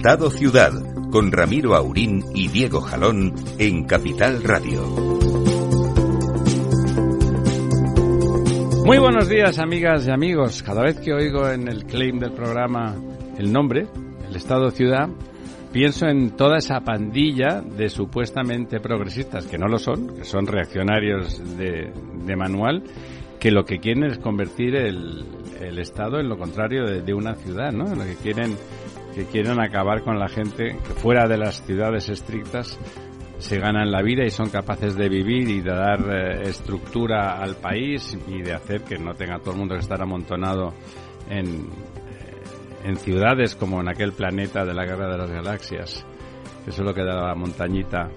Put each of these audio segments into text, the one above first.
Estado Ciudad, con Ramiro Aurín y Diego Jalón en Capital Radio. Muy buenos días, amigas y amigos. Cada vez que oigo en el claim del programa el nombre, el Estado Ciudad, pienso en toda esa pandilla de supuestamente progresistas, que no lo son, que son reaccionarios de, manual, que lo que quieren es convertir el, Estado en lo contrario de, de, una ciudad, ¿no? Lo que quieren que quieren acabar con la gente que fuera de las ciudades estrictas se ganan la vida y son capaces de vivir y de dar eh, estructura al país y de hacer que no tenga todo el mundo que estar amontonado en, eh, en ciudades como en aquel planeta de la Guerra de las Galaxias, que solo queda la montañita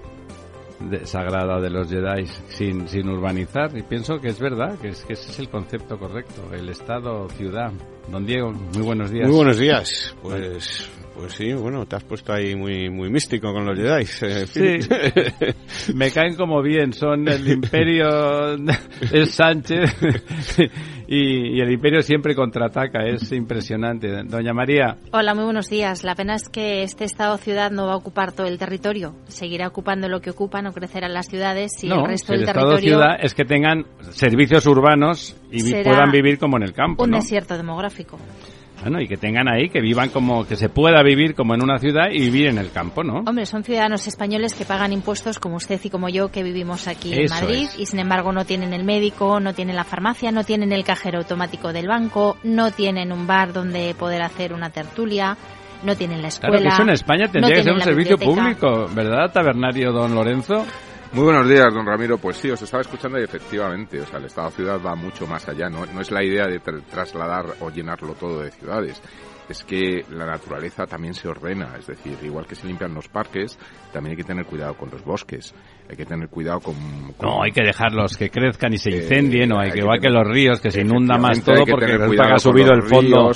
sagrada de los Jedi sin, sin urbanizar. Y pienso que es verdad, que, es, que ese es el concepto correcto, el Estado-ciudad. Don Diego, muy buenos días. Muy buenos días. Pues pues sí, bueno, te has puesto ahí muy muy místico con los Jedi. Eh, sí, me caen como bien, son el imperio, es Sánchez y, el imperio siempre contraataca, es impresionante. Doña María. Hola, muy buenos días. La pena es que este Estado-ciudad no va a ocupar todo el territorio, seguirá ocupando lo que ocupa, no crecerán las ciudades y el resto del el territorio... Estado-ciudad es que tengan servicios urbanos y puedan vivir como en el campo. Un desierto demográfico. Bueno, y que tengan ahí, que vivan como, que se pueda vivir como en una ciudad y vivir en el campo, ¿no? Hombre, son ciudadanos españoles que pagan impuestos como usted y como yo que vivimos aquí en Madrid y sin embargo no tienen el médico, no tienen la farmacia, no tienen el cajero automático del banco, no tienen un bar donde poder hacer una tertulia, no tienen la escuela. Claro que eso en España tendría que ser un servicio público, ¿verdad, tabernario don Lorenzo? Muy buenos días, don Ramiro. Pues sí, os estaba escuchando y efectivamente, o sea, el Estado ciudad va mucho más allá. No, no es la idea de trasladar o llenarlo todo de ciudades es que la naturaleza también se ordena, es decir, igual que se limpian los parques, también hay que tener cuidado con los bosques, hay que tener cuidado con... no, hay que dejarlos que crezcan y se incendien, o hay, que, igual que, los ríos, que se inunda más todo porque ha subido el fondo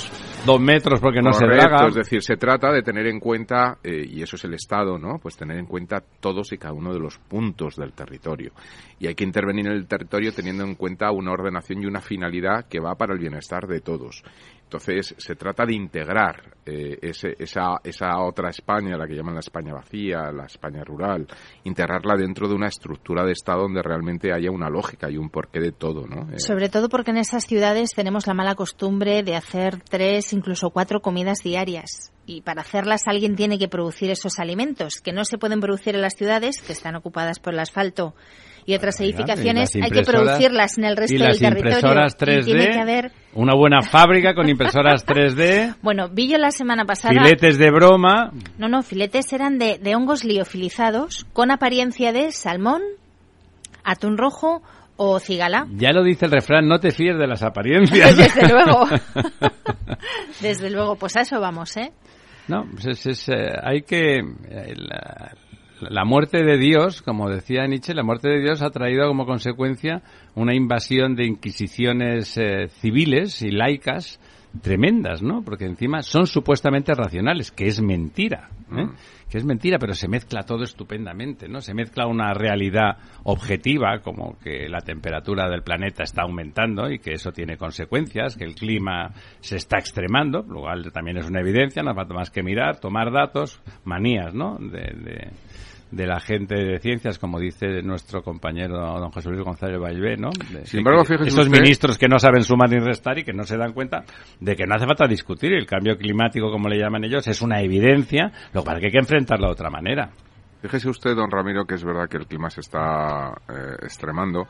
dos metros porque no se draga. Es decir, se trata de tener en cuenta, eh, y eso es el Estado, ¿no? Pues tener en cuenta todos y cada uno de los puntos del territorio. Y hay que intervenir en el territorio teniendo en cuenta una ordenación y una finalidad que va para el bienestar de todos. Entonces, se trata de integrar eh, ese, esa, esa otra España, la que llaman la España vacía, la España rural, integrarla dentro de una estructura de Estado donde realmente haya una lógica y un porqué de todo, ¿no? Eh, Sobre todo porque en esas ciudades tenemos la mala costumbre de hacer tres, incluso cuatro comidas diarias. Y para hacerlas alguien tiene que producir esos alimentos, que no se pueden producir en las ciudades, que están ocupadas por el asfalto y otras edificaciones hay que producirlas en el resto del territorio. 3D, tiene que haber una buena fábrica con impresoras 3D. Bueno, vi yo la semana pasada. Filetes de broma. No, no, filetes eran de, de hongos liofilizados con apariencia de salmón, atún rojo o cigala. Ya lo dice el refrán, no te fíes de las apariencias. Desde luego. Desde luego, pues a eso vamos, ¿eh? No, pues es, eh, hay que... Eh, la muerte de Dios, como decía Nietzsche, la muerte de Dios ha traído como consecuencia una invasión de inquisiciones eh, civiles y laicas tremendas, ¿no? Porque encima son supuestamente racionales, que es mentira, ¿eh? Mm. que es mentira, pero se mezcla todo estupendamente, ¿no? Se mezcla una realidad objetiva, como que la temperatura del planeta está aumentando y que eso tiene consecuencias, que el clima se está extremando, lo cual también es una evidencia, no falta más que mirar, tomar datos, manías, ¿no? de de la gente de ciencias, como dice nuestro compañero don José Luis González Valvé, ¿no? Sin embargo, esos ministros que no saben sumar ni restar y que no se dan cuenta de que no hace falta discutir el cambio climático, como le llaman ellos, es una evidencia, lo cual que hay que enfrentarlo de otra manera. Fíjese usted, don Ramiro, que es verdad que el clima se está eh, extremando,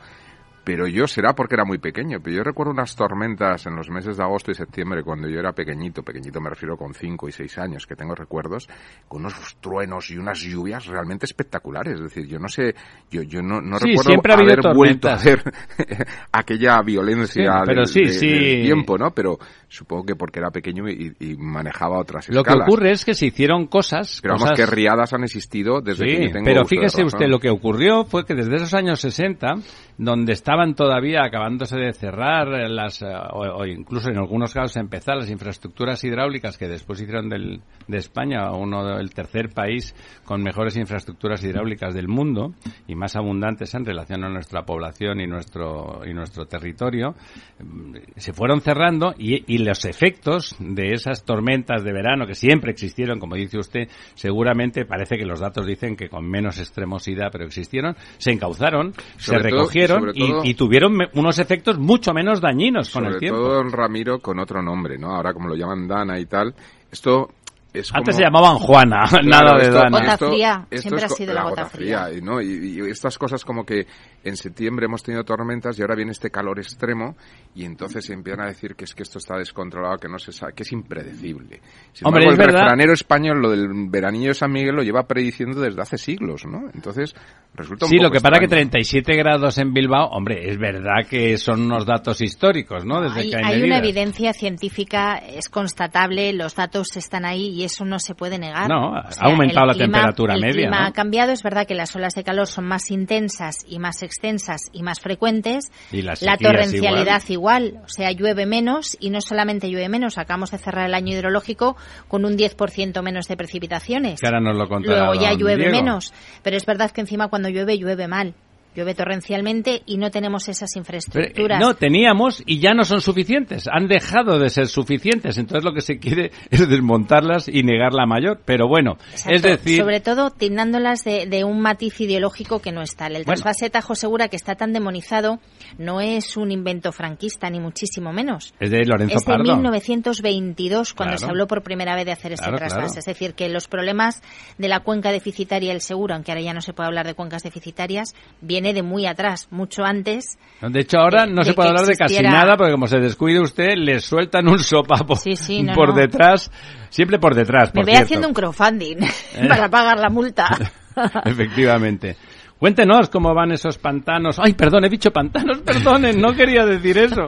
pero yo será porque era muy pequeño, pero yo recuerdo unas tormentas en los meses de agosto y septiembre cuando yo era pequeñito, pequeñito me refiero con 5 y 6 años, que tengo recuerdos, con unos truenos y unas lluvias realmente espectaculares, es decir, yo no sé, yo, yo no, no Sí, recuerdo ha haber vuelto a ver aquella violencia Sí, pero del, sí, de- sí. del tiempo, ¿no? Pero supongo que porque era pequeño y, y manejaba otras Lo que escalas. ocurre es que se hicieron cosas... Cosas- que riadas han existido desde que yo tengo pero fíjese usted, lo que ocurrió fue que desde esos años 60, donde estaban todavía acabándose de cerrar las, eh, o, o incluso en algunos casos empezar las infraestructuras hidráulicas que después hicieron del, de España uno del tercer país con mejores infraestructuras hidráulicas del mundo y más abundantes en relación a nuestra población y nuestro y nuestro territorio, mm, se fueron cerrando y, y los efectos de esas tormentas de verano que siempre existieron, como dice usted, seguramente parece que los datos dicen que con menos extremosidad, pero existieron, se encauzaron, se Sobre todo- recogieron sobre y- todo- y, tuvieron me- unos efectos mucho menos dañinos con Sobre el tiempo. todo don Ramiro con otro nombre, ¿no? Ahora como lo llaman Dana y tal. Esto es Antes como- se llamaban Juana, Claro, nada de esto- Dana. Gota esto- fría, esto siempre ha sido la gota fría. y, ¿no? Y, y estas cosas como que en septiembre hemos tenido tormentas y ahora viene este calor extremo y entonces se empiezan a decir que es que esto está descontrolado, que no se sabe, que es impredecible. Sin Hombre, embargo, es el verdad- refranero español, lo del veranillo de San Miguel, lo lleva prediciendo desde hace siglos, ¿no? Entonces, resulta un Sí, lo que para que extraño. 37 grados en Bilbao, hombre, es verdad que son unos datos históricos, ¿no? Desde hay que hay, hay una evidencia científica, es constatable, los datos están ahí y eso no se puede negar. No, ha aumentado el la temperatura el media, clima ¿no? ha cambiado, es verdad que las olas de calor son más intensas y más extensas y más frecuentes. Y las la sequías torrencialidad igual. o sea, llueve menos y no solamente llueve menos, acabamos de cerrar el año hidrológico con un 10% menos de precipitaciones. Que ahora nos lo contará Luego ya llueve Diego. menos, pero es verdad que encima cuando llueve llueve mal. Llueve torrencialmente y no tenemos esas Pero, eh, infraestructuras. no, teníamos y ya no son suficientes. Han dejado de ser suficientes. Entonces lo que se quiere es desmontarlas y negar la mayor. Pero bueno, Exacto. es decir, Sobre todo tildándolas de, de un matiz ideológico que no es tal. El Bueno. trasvase Tajo Segura, que está tan demonizado, no es un invento franquista, ni muchísimo menos. es de Lorenzo Es de Pardo. 1922 cuando Claro. se habló por primera vez de hacer este Claro, trasvase. claro. Es decir, que los problemas de la cuenca deficitaria del seguro, aunque ahora ya no se puede hablar de cuencas deficitarias, viene de muy atrás, mucho antes. De hecho, ahora de- no se de puede hablar de casi nada porque como se descuide usted, le sueltan un sopapo Sí, sí, no, por no. detrás, siempre por detrás, Me por voy cierto. haciendo un crowdfunding Eh. para pagar la multa. Efectivamente. Cuéntenos cómo van esos pantanos. Ay, perdón, he dicho pantanos, perdonen, no quería decir eso.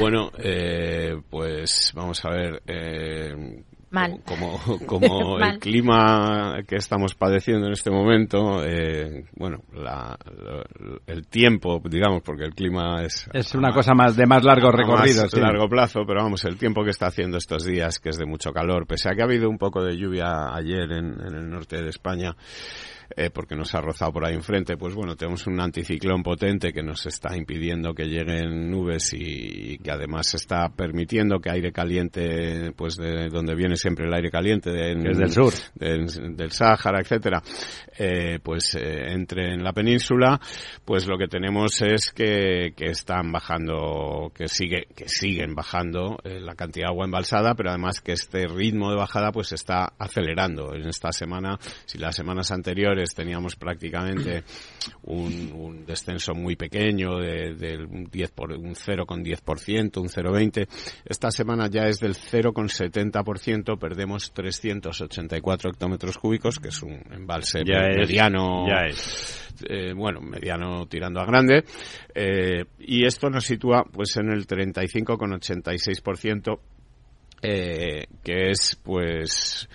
Bueno, eh, pues vamos a ver. Eh, Mal. Como, como Mal. el clima que estamos padeciendo en este momento, eh, bueno, la- la- el tiempo, digamos, porque el clima es... Es una cosa más de más largo recorrido. más sí. largo plazo, pero vamos, el tiempo que está haciendo estos días, que es de mucho calor, pese a que ha habido un poco de lluvia ayer en, en el norte de España, eh, porque nos ha rozado por ahí enfrente, pues bueno, tenemos un anticiclón potente que nos está impidiendo que lleguen nubes y, que además está permitiendo que aire caliente, pues de donde viene siempre el aire caliente, de, Que es del sur. del, del Sáhara, etcétera, eh, pues eh, entre en la península, pues lo que tenemos es que, que están bajando, que sigue, que siguen bajando eh, la cantidad de agua embalsada, pero además que este ritmo de bajada pues está acelerando. En esta semana, si las semanas anteriores teníamos prácticamente un, un descenso muy pequeño de, del un 10 por, un 0,10%, un 0,20, esta semana ya es del 0,70%, perdemos 384 hectómetros cúbicos, que es un embalse Ya es, mediano, ya es. eh, bueno, mediano tirando a grande, eh, y esto nos sitúa pues en el 35,86%, eh, que es pues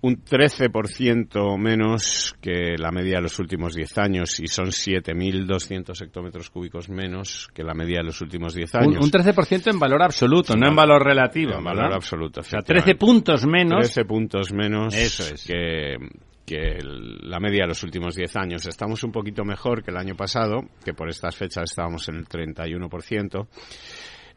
un 13% menos que la media de los últimos 10 años y son 7.200 hectómetros cúbicos menos que la media de los últimos 10 Un, años. un 13% en valor absoluto, no en valor relativo. en valor ¿verdad? absoluto. O sea, efectivamente. 13 puntos menos. 13 puntos menos Eso es. que, que el- la media de los últimos 10 años. Estamos un poquito mejor que el año pasado, que por estas fechas estábamos en el 31%.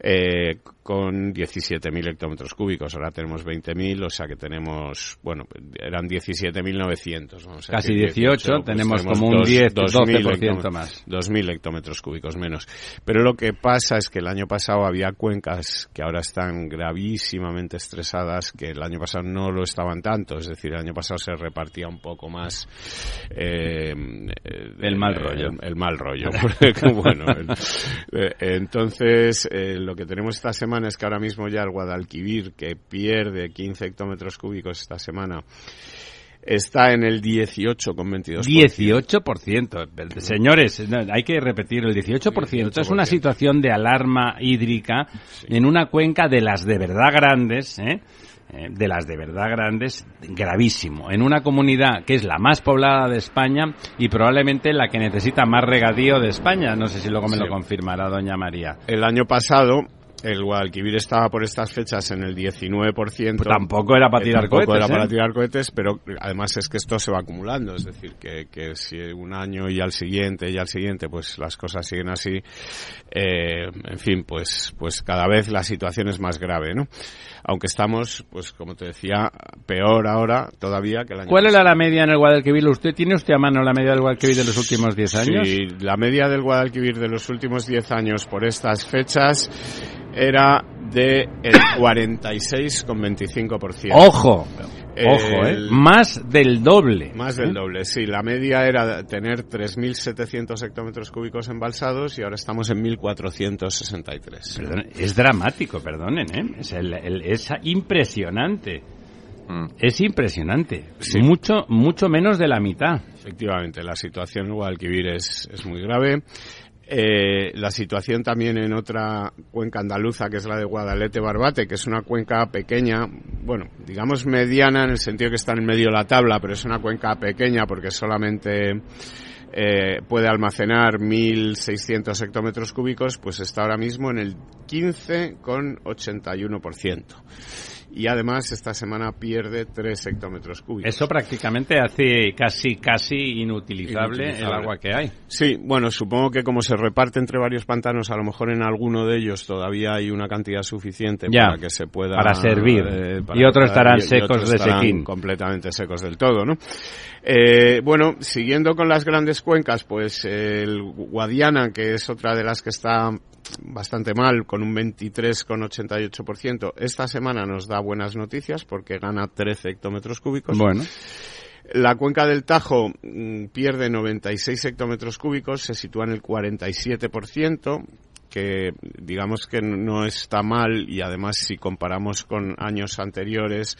Eh, con 17.000 hectómetros cúbicos. Ahora tenemos 20.000, o sea que tenemos, bueno, eran 17.900. Casi 18, pues tenemos, como un 10, 12% más. 2.000 hectómetros cúbicos menos. Pero lo que pasa es que el año pasado había cuencas que ahora están gravísimamente estresadas, que el año pasado no lo estaban tanto. Es decir, el año pasado se repartía un poco más eh, el mal rollo. El, mal rollo. bueno, eh, entonces, eh, lo que tenemos esta semana es que ahora mismo ya el Guadalquivir, que pierde 15 hectómetros cúbicos esta semana, está en el 18,22%. 18%. Señores, hay que repetir, el 18%. Esto es una situación de alarma hídrica en una cuenca de las de verdad grandes, ¿eh? ¿Eh? de las de verdad grandes, gravísimo. En una comunidad que es la más poblada de España y probablemente la que necesita más regadío de España. No sé si luego me lo confirmará doña María. El año pasado el Guadalquivir estaba por estas fechas en el 19%. Pues tampoco era para tirar tampoco cohetes. era para ¿eh? tirar cohetes, pero además es que esto se va acumulando. Es decir, que, que si un año y al siguiente y al siguiente, pues las cosas siguen así. Eh, en fin, pues, pues cada vez la situación es más grave, ¿no? Aunque estamos, pues como te decía, peor ahora todavía que el año ¿Cuál era la media en el Guadalquivir? ¿Usted tiene usted a mano la media del Guadalquivir de los últimos 10 años? Sí, la media del Guadalquivir de los últimos 10 años por estas fechas era de el 46,25%. Ojo, ojo, ¿eh? Más del doble. Más del doble, sí. La media era tener 3.700 hectómetros cúbicos embalsados y ahora estamos en 1.463. Perdón, es dramático, perdonen, ¿eh? Es, el, el, es impresionante. Mm. Es impresionante. Sí. Mucho, mucho menos de la mitad. Efectivamente, la situación en Guadalquivir es, es muy grave. Eh, la situación también en otra cuenca andaluza, que es la de Guadalete Barbate, que es una cuenca pequeña, bueno, digamos mediana en el sentido que está en medio de la tabla, pero es una cuenca pequeña porque solamente eh, puede almacenar 1.600 hectómetros cúbicos, pues está ahora mismo en el 15,81% y además esta semana pierde 3 hectómetros cúbicos. Eso prácticamente hace casi casi inutilizable, inutilizable, el agua que hay. Sí, bueno, supongo que como se reparte entre varios pantanos, a lo mejor en alguno de ellos todavía hay una cantidad suficiente ya, para que se pueda para servir eh, para y otros estarán y, secos y otros de estarán sequín. completamente secos del todo, ¿no? Eh, bueno, siguiendo con las grandes cuencas, pues el Guadiana, que es otra de las que está bastante mal, con un 23,88%. Esta semana nos da buenas noticias porque gana 13 hectómetros cúbicos. Bueno. La cuenca del Tajo mmm, pierde 96 hectómetros cúbicos, se sitúa en el 47%, que digamos que no está mal y además si comparamos con años anteriores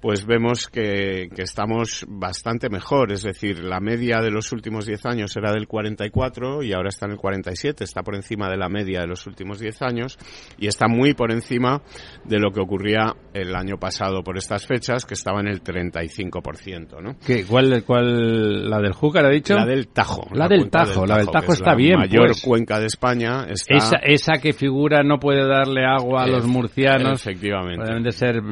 pues vemos que, que, estamos bastante mejor es decir la media de los últimos 10 años era del 44 y ahora está en el 47 está por encima de la media de los últimos 10 años y está muy por encima de lo que ocurría el año pasado por estas fechas que estaba en el 35% ¿no? ¿Qué, cuál, cuál, la del Júcar ha dicho? la del Tajo la, la del, tajo, del, Tajo, la del Tajo está la bien mayor pues. cuenca de España está esa, esa, que figura no puede darle agua a los murcianos. Efectivamente. Deben de ser.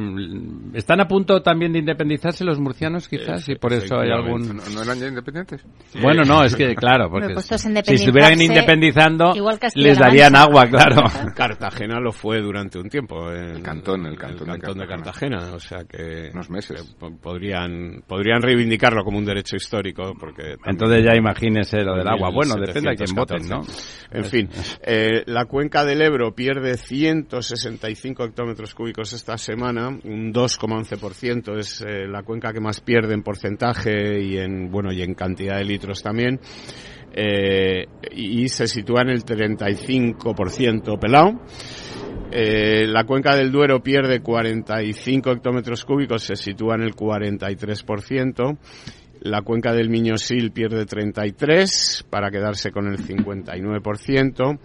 ¿Están a punto también de independizarse los murcianos, quizás? Y por eso hay algún. ¿No, ¿No, eran ya independientes? Bueno, no, es que, claro, porque pues si estuvieran independizando, les darían agua, claro. Cartagena lo fue durante un tiempo. En, el cantón, el cantón, el cantón de, Cartagena. de, Cartagena. O sea que. Unos meses. Que podrían, podrían reivindicarlo como un derecho histórico. porque Entonces ya imagínese lo del agua. Bueno, depende de quién voten, ¿no? En fin, eh, la cuenca del Ebro pierde 165 hectómetros cúbicos esta semana, un 2,11% es eh, la cuenca que más pierde en porcentaje y en bueno y en cantidad de litros también. Eh, y se sitúa en el 35% pelado. Eh, la cuenca del Duero pierde 45 hectómetros cúbicos, se sitúa en el 43%. La cuenca del Miñosil pierde 33 para quedarse con el 59%.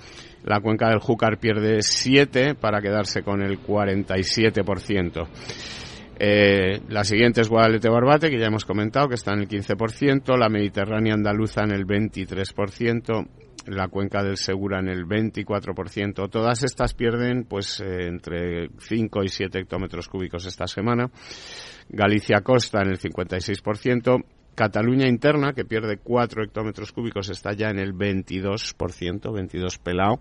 La cuenca del Júcar pierde 7 para quedarse con el 47%. Eh, la siguiente es Guadalete Barbate, que ya hemos comentado, que está en el 15%. La Mediterránea Andaluza en el 23%. La cuenca del Segura en el 24%. Todas estas pierden pues eh, entre 5 y 7 hectómetros cúbicos esta semana. Galicia Costa en el 56%. Cataluña interna, que pierde 4 hectómetros cúbicos, está ya en el 22%, 22 pelado,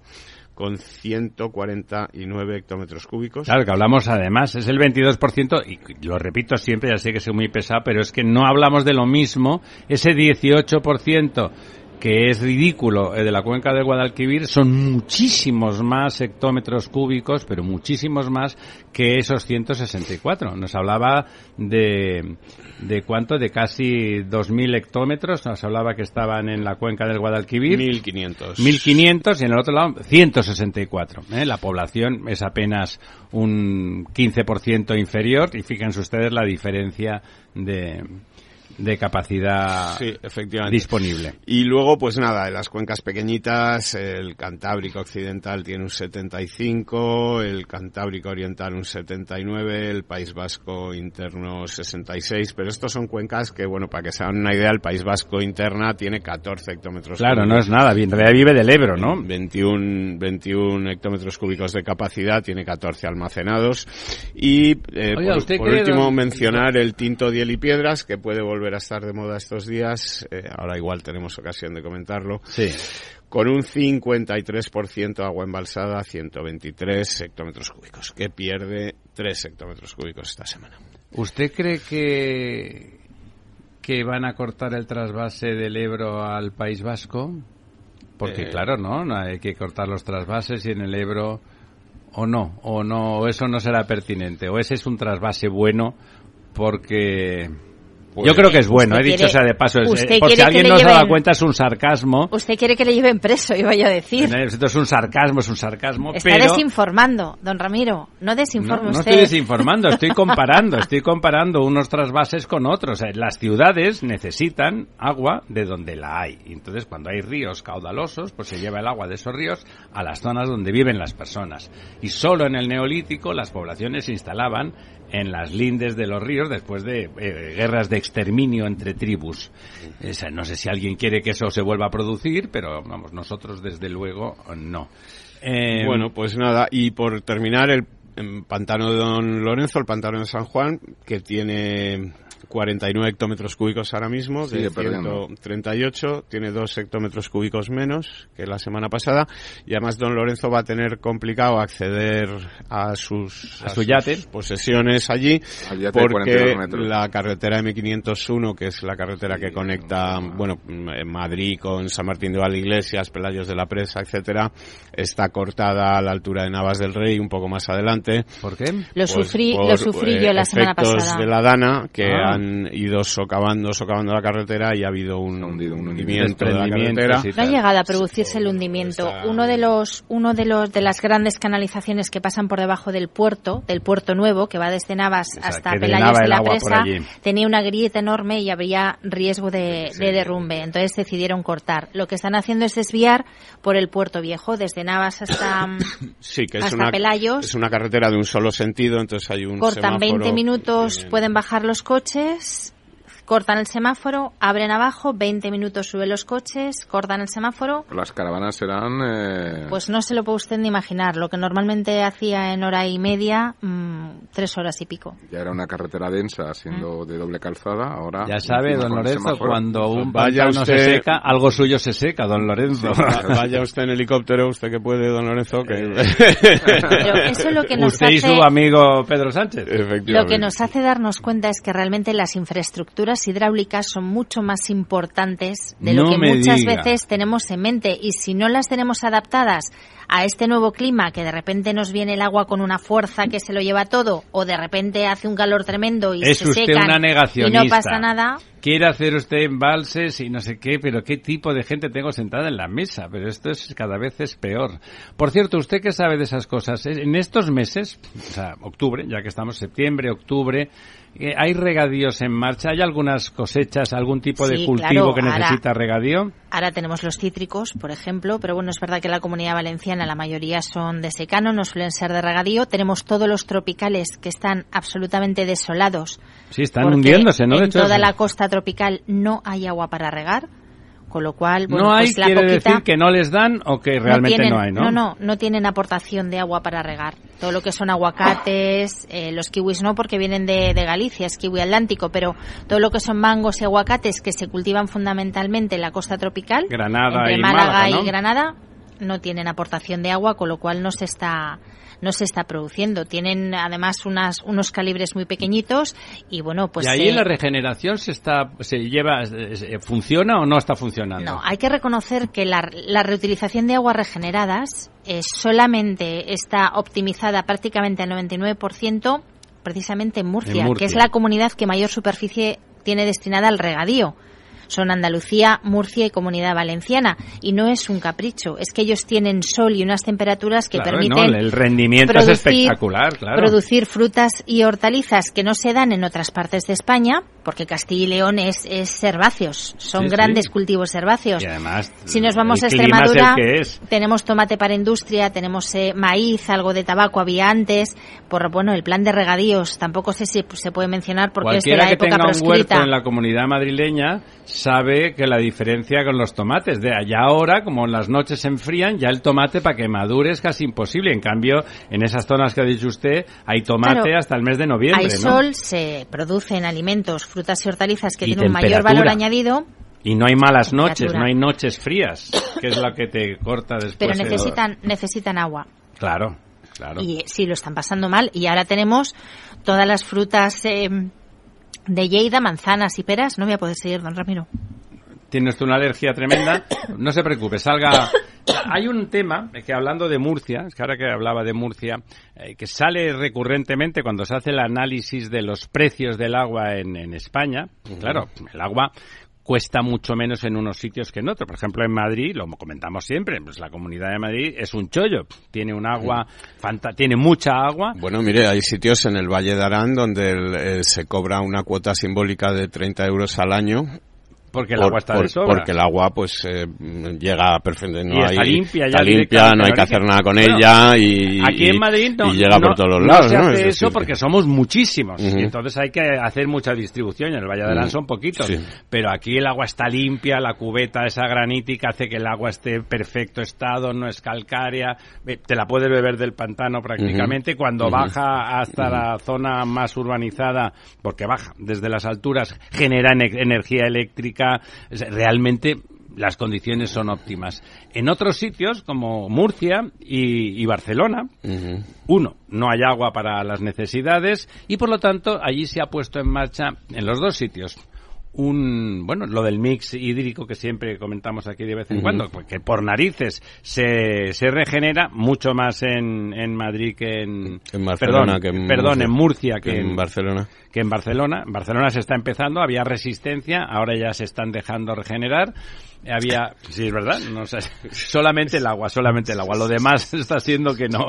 con 149 hectómetros cúbicos. Claro, que hablamos además, es el 22%, y lo repito siempre, ya sé que soy muy pesado, pero es que no hablamos de lo mismo, ese 18% que es ridículo eh, de la cuenca del Guadalquivir, son muchísimos más hectómetros cúbicos, pero muchísimos más que esos 164. Nos hablaba de, de cuánto, de casi 2.000 hectómetros, nos hablaba que estaban en la cuenca del Guadalquivir. 1.500. 1.500 y en el otro lado 164. ¿eh? La población es apenas un 15% inferior y fíjense ustedes la diferencia de, de capacidad sí, efectivamente. disponible. Y luego, pues nada, en las cuencas pequeñitas, el Cantábrico Occidental tiene un 75, el Cantábrico Oriental un 79, el País Vasco Interno 66, pero estos son cuencas que, bueno, para que se hagan una idea, el País Vasco Interna tiene 14 hectómetros Claro, no es nada, en realidad vive del Ebro, ¿no? 21, 21 hectómetros cúbicos de capacidad, tiene 14 almacenados. Y, eh, Oiga, por, ¿usted por cree, último, don- mencionar el tinto Diel y Piedras, que puede volver a estar de moda estos días. Eh, ahora igual tenemos ocasión de comentarlo. Sí. Con un 53% agua embalsada, 123 hectómetros cúbicos, que pierde 3 hectómetros cúbicos esta semana. ¿Usted cree que, que van a cortar el trasvase del Ebro al País Vasco? Porque Eh. claro, ¿no? No Hay que cortar los trasvases y en el Ebro o no, o no, o eso no será pertinente, o ese es un trasvase bueno porque Pues- yo creo que es bueno, he Usted dicho quiere- sea de paso, es- usted eh, por si quiere que alguien no se lleven- cuenta es un sarcasmo, Usted quiere que le lleven preso, iba yo a decir. esto es un sarcasmo, es un sarcasmo, Está pero desinformando, don Ramiro. No desinforme no, no usted. estoy desinformando, estoy comparando, estoy comparando unos trasvases con otros. Eh, Las ciudades necesitan agua de donde la hay. Entonces, cuando hay ríos caudalosos, pues se lleva el agua de esos ríos a las zonas donde viven las personas. Y solo en el Neolítico las poblaciones se instalaban en las lindes de los ríos después de eh, guerras de exterminio entre tribus. Esa- no sé si alguien quiere que eso se vuelva a producir, pero vamos, nosotros desde luego no. Eh, Bueno, pues nada, y por terminar, el pantano de Don Lorenzo, el pantano de San Juan, que tiene 49 hectómetros cúbicos ahora mismo, de Sigue perdiendo. 138, tiene 2 hectómetros cúbicos menos que la semana pasada, y además Don Lorenzo va a tener complicado acceder a sus, A su yate. posesiones allí, Al yate porque 42 metros. la carretera M501, que es la carretera que conecta, bueno, mm, Madrid con San Martín de Valdeiglesias, Pelayos de la Presa, etcétera, está cortada a la altura de Navas del Rey, un poco más adelante. ¿Por qué? Lo Pues sufrí, por, lo sufrí yo eh, la semana pasada. de la Dana que Ah. Han ido socavando, socavando la carretera y ha habido un, hundido, un hundimiento de la carretera. No ha llegado a producirse el hundimiento. está- Uno de los, uno de los, de las grandes canalizaciones que pasan por debajo del puerto, del puerto nuevo, que va desde Navas O sea, hasta drenaba de la Presa, tenía una grieta enorme y habría riesgo de, de derrumbe. Entonces decidieron cortar. Lo que están haciendo es desviar por el puerto viejo, desde Navas hasta, Sí, que es hasta una, Pelayos. es una carretera de un solo sentido, entonces hay un cortan semáforo 20 minutos, pueden bajar los coches, this cortan el semáforo, abren abajo, 20 minutos suben los coches, cortan el semáforo. Las caravanas serán... eh, Pues no se lo puede usted ni imaginar. Lo que normalmente hacía en hora y media, mm, tres horas y pico. Ya era una carretera densa, siendo de doble calzada, ahora... Ya sabe, don Lorenzo, cuando un Vaya pantano se usted- seca, algo suyo se seca, don Lorenzo. Va- Vaya usted en helicóptero, usted que puede, don Lorenzo, que... Pero eso es lo que nos Usted hace... y su amigo Pedro Sánchez. Efectivamente. Lo que nos hace darnos cuenta es que realmente las infraestructuras hidráulicas son mucho más importantes de lo No que muchas diga. veces tenemos en mente. Y si no las tenemos adaptadas a este nuevo clima, que de repente nos viene el agua con una fuerza que se lo lleva todo, o de repente hace un calor tremendo y Es se usted secan una y negacionista. no pasa nada, Quiere hacer usted embalses y no sé qué, pero qué tipo de gente tengo sentada en la mesa. Pero esto es cada vez es peor. Por cierto, ¿usted qué sabe de esas cosas? En estos meses, o sea, octubre, ya que estamos septiembre, octubre, ¿hay regadíos en marcha? ¿Hay algunas cosechas, algún tipo de Sí, cultivo claro, que ahora- necesita regadío? Ahora tenemos los cítricos, por ejemplo, pero bueno, es verdad que la comunidad valenciana la mayoría son de secano, no suelen ser de regadío. Tenemos todos los tropicales que están absolutamente desolados. Sí, están hundiéndose, ¿no? De En hecho, toda la costa tropical no hay agua para regar, con lo cual, bueno, no hay, pues la quiere poquita decir que no les dan o que realmente tienen, no hay, ¿no? No, no, tienen aportación de agua para regar. Todo lo que son aguacates, eh, los kiwis no, porque vienen de, de Galicia, es kiwi atlántico, pero todo lo que son mangos y aguacates que se cultivan fundamentalmente en la costa tropical, Granada entre y Málaga, Málaga, ¿no? y Granada, no tienen aportación de agua, con lo cual no se está no se está produciendo. Tienen además unas, unos calibres muy pequeñitos y bueno, pues... ¿Y ahí la regeneración se está, se lleva, funciona o no está funcionando? No, hay que reconocer que la, la reutilización de aguas regeneradas eh, solamente está optimizada prácticamente al 99% precisamente en Murcia, que es la comunidad que mayor superficie tiene destinada al regadío son Andalucía, Murcia y Comunidad Valenciana. Y no es un capricho, es que ellos tienen sol y unas temperaturas que permiten el rendimiento producir, es espectacular, producir frutas y hortalizas que no se dan en otras partes de España, porque Castilla y León es, es herbáceos, son grandes cultivos herbáceos. Y además, si nos vamos a Extremadura, tenemos tomate para industria, tenemos eh, maíz, algo de tabaco había antes, por bueno, el plan de regadíos tampoco sé si se puede mencionar porque es de la que época tenga proscrita. un huerto en la comunidad madrileña sabe que la diferencia con los tomates de allá ahora, como las noches se enfrían, ya el tomate para que madure es casi imposible. En cambio, en esas zonas que ha dicho usted, hay tomate hasta el mes de noviembre. Hay sol, se producen alimentos, frutas y hortalizas que tienen un mayor valor añadido. Y no hay malas noches, no hay noches frías, que es la que te corta después. Pero necesitan, necesitan agua. Claro, claro. Y sí, lo están pasando mal. Y ahora tenemos todas las frutas... Eh, de Lleida, manzanas y peras. No voy a poder seguir, don Ramiro. Tiene usted una alergia tremenda. No se preocupe, salga. Hay un tema que hablando de Murcia, es que ahora que hablaba de Murcia, eh, que sale recurrentemente cuando se hace el análisis de los precios del agua en, en España. Claro, el agua cuesta mucho menos en unos sitios que en otros. Por ejemplo, en Madrid, lo comentamos siempre, pues la comunidad de Madrid es un chollo. Tiene un agua, tiene mucha agua. Bueno, mire, hay sitios en el Valle de Arán donde eh, se cobra una cuota simbólica de 30 euros al año porque el agua está de sobra. Porque el agua, pues, eh, llega perfectamente. No está limpia, ya está limpia, no hay que hacer nada con ella y, aquí en Madrid no, y llega por todos los lados. No se hace eso porque somos muchísimos y entonces hay que hacer mucha distribución. En el Valle de Arán son poquitos, pero aquí el agua está limpia, la cubeta esa granítica hace que el agua esté en perfecto estado, no es calcárea, te la puedes beber del pantano prácticamente. Cuando baja hasta la zona más urbanizada, porque baja desde las alturas, genera energía eléctrica realmente las condiciones son óptimas. En otros sitios, como Murcia y, Barcelona, uno, no hay agua para las necesidades y por lo tanto allí se ha puesto en marcha en los dos sitios un bueno lo del mix hídrico que siempre comentamos aquí de vez en cuando que por narices se, se regenera mucho más en, en Madrid que en, Barcelona perdón, perdón en Murcia que, en Barcelona que en Barcelona. En Barcelona se está empezando, había resistencia, ahora ya se están dejando regenerar. Había, sí, es verdad, no sé, solamente el agua, solamente el agua. Lo demás está siendo que no.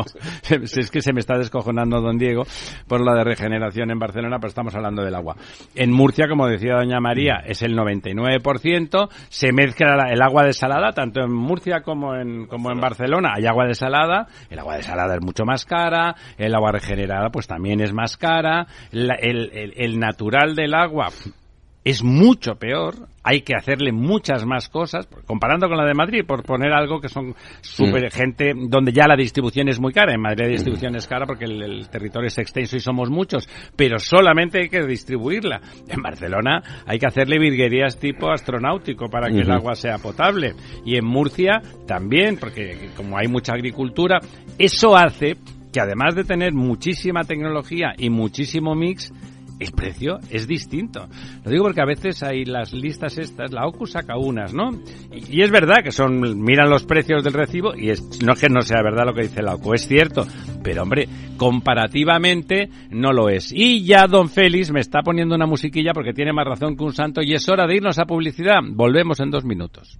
Es que se me está descojonando don Diego por la de regeneración en Barcelona, pero estamos hablando del agua. En Murcia, como decía doña María, es el 99%. Se mezcla el agua desalada, tanto en Murcia como en, como en Barcelona. Hay agua desalada. El agua desalada es mucho más cara. El agua regenerada, pues también es más cara. el, el, natural del agua es mucho peor, hay que hacerle muchas más cosas, comparando con la de Madrid, por poner algo que son super gente donde ya la distribución es muy cara. En Madrid la distribución es cara porque el, territorio es extenso y somos muchos, pero solamente hay que distribuirla. En Barcelona hay que hacerle virguerías tipo astronáutico para que el agua sea potable. Y en Murcia también, porque como hay mucha agricultura, eso hace que además de tener muchísima tecnología y muchísimo mix, el precio es distinto. Lo digo porque a veces hay las listas estas, la OCU saca unas, ¿no? Y, es verdad que son, miran los precios del recibo y es, no es que no sea verdad lo que dice la OCU, es cierto, pero hombre, comparativamente no lo es. Y ya don Félix me está poniendo una musiquilla porque tiene más razón que un santo y es hora de irnos a publicidad. Volvemos en dos minutos.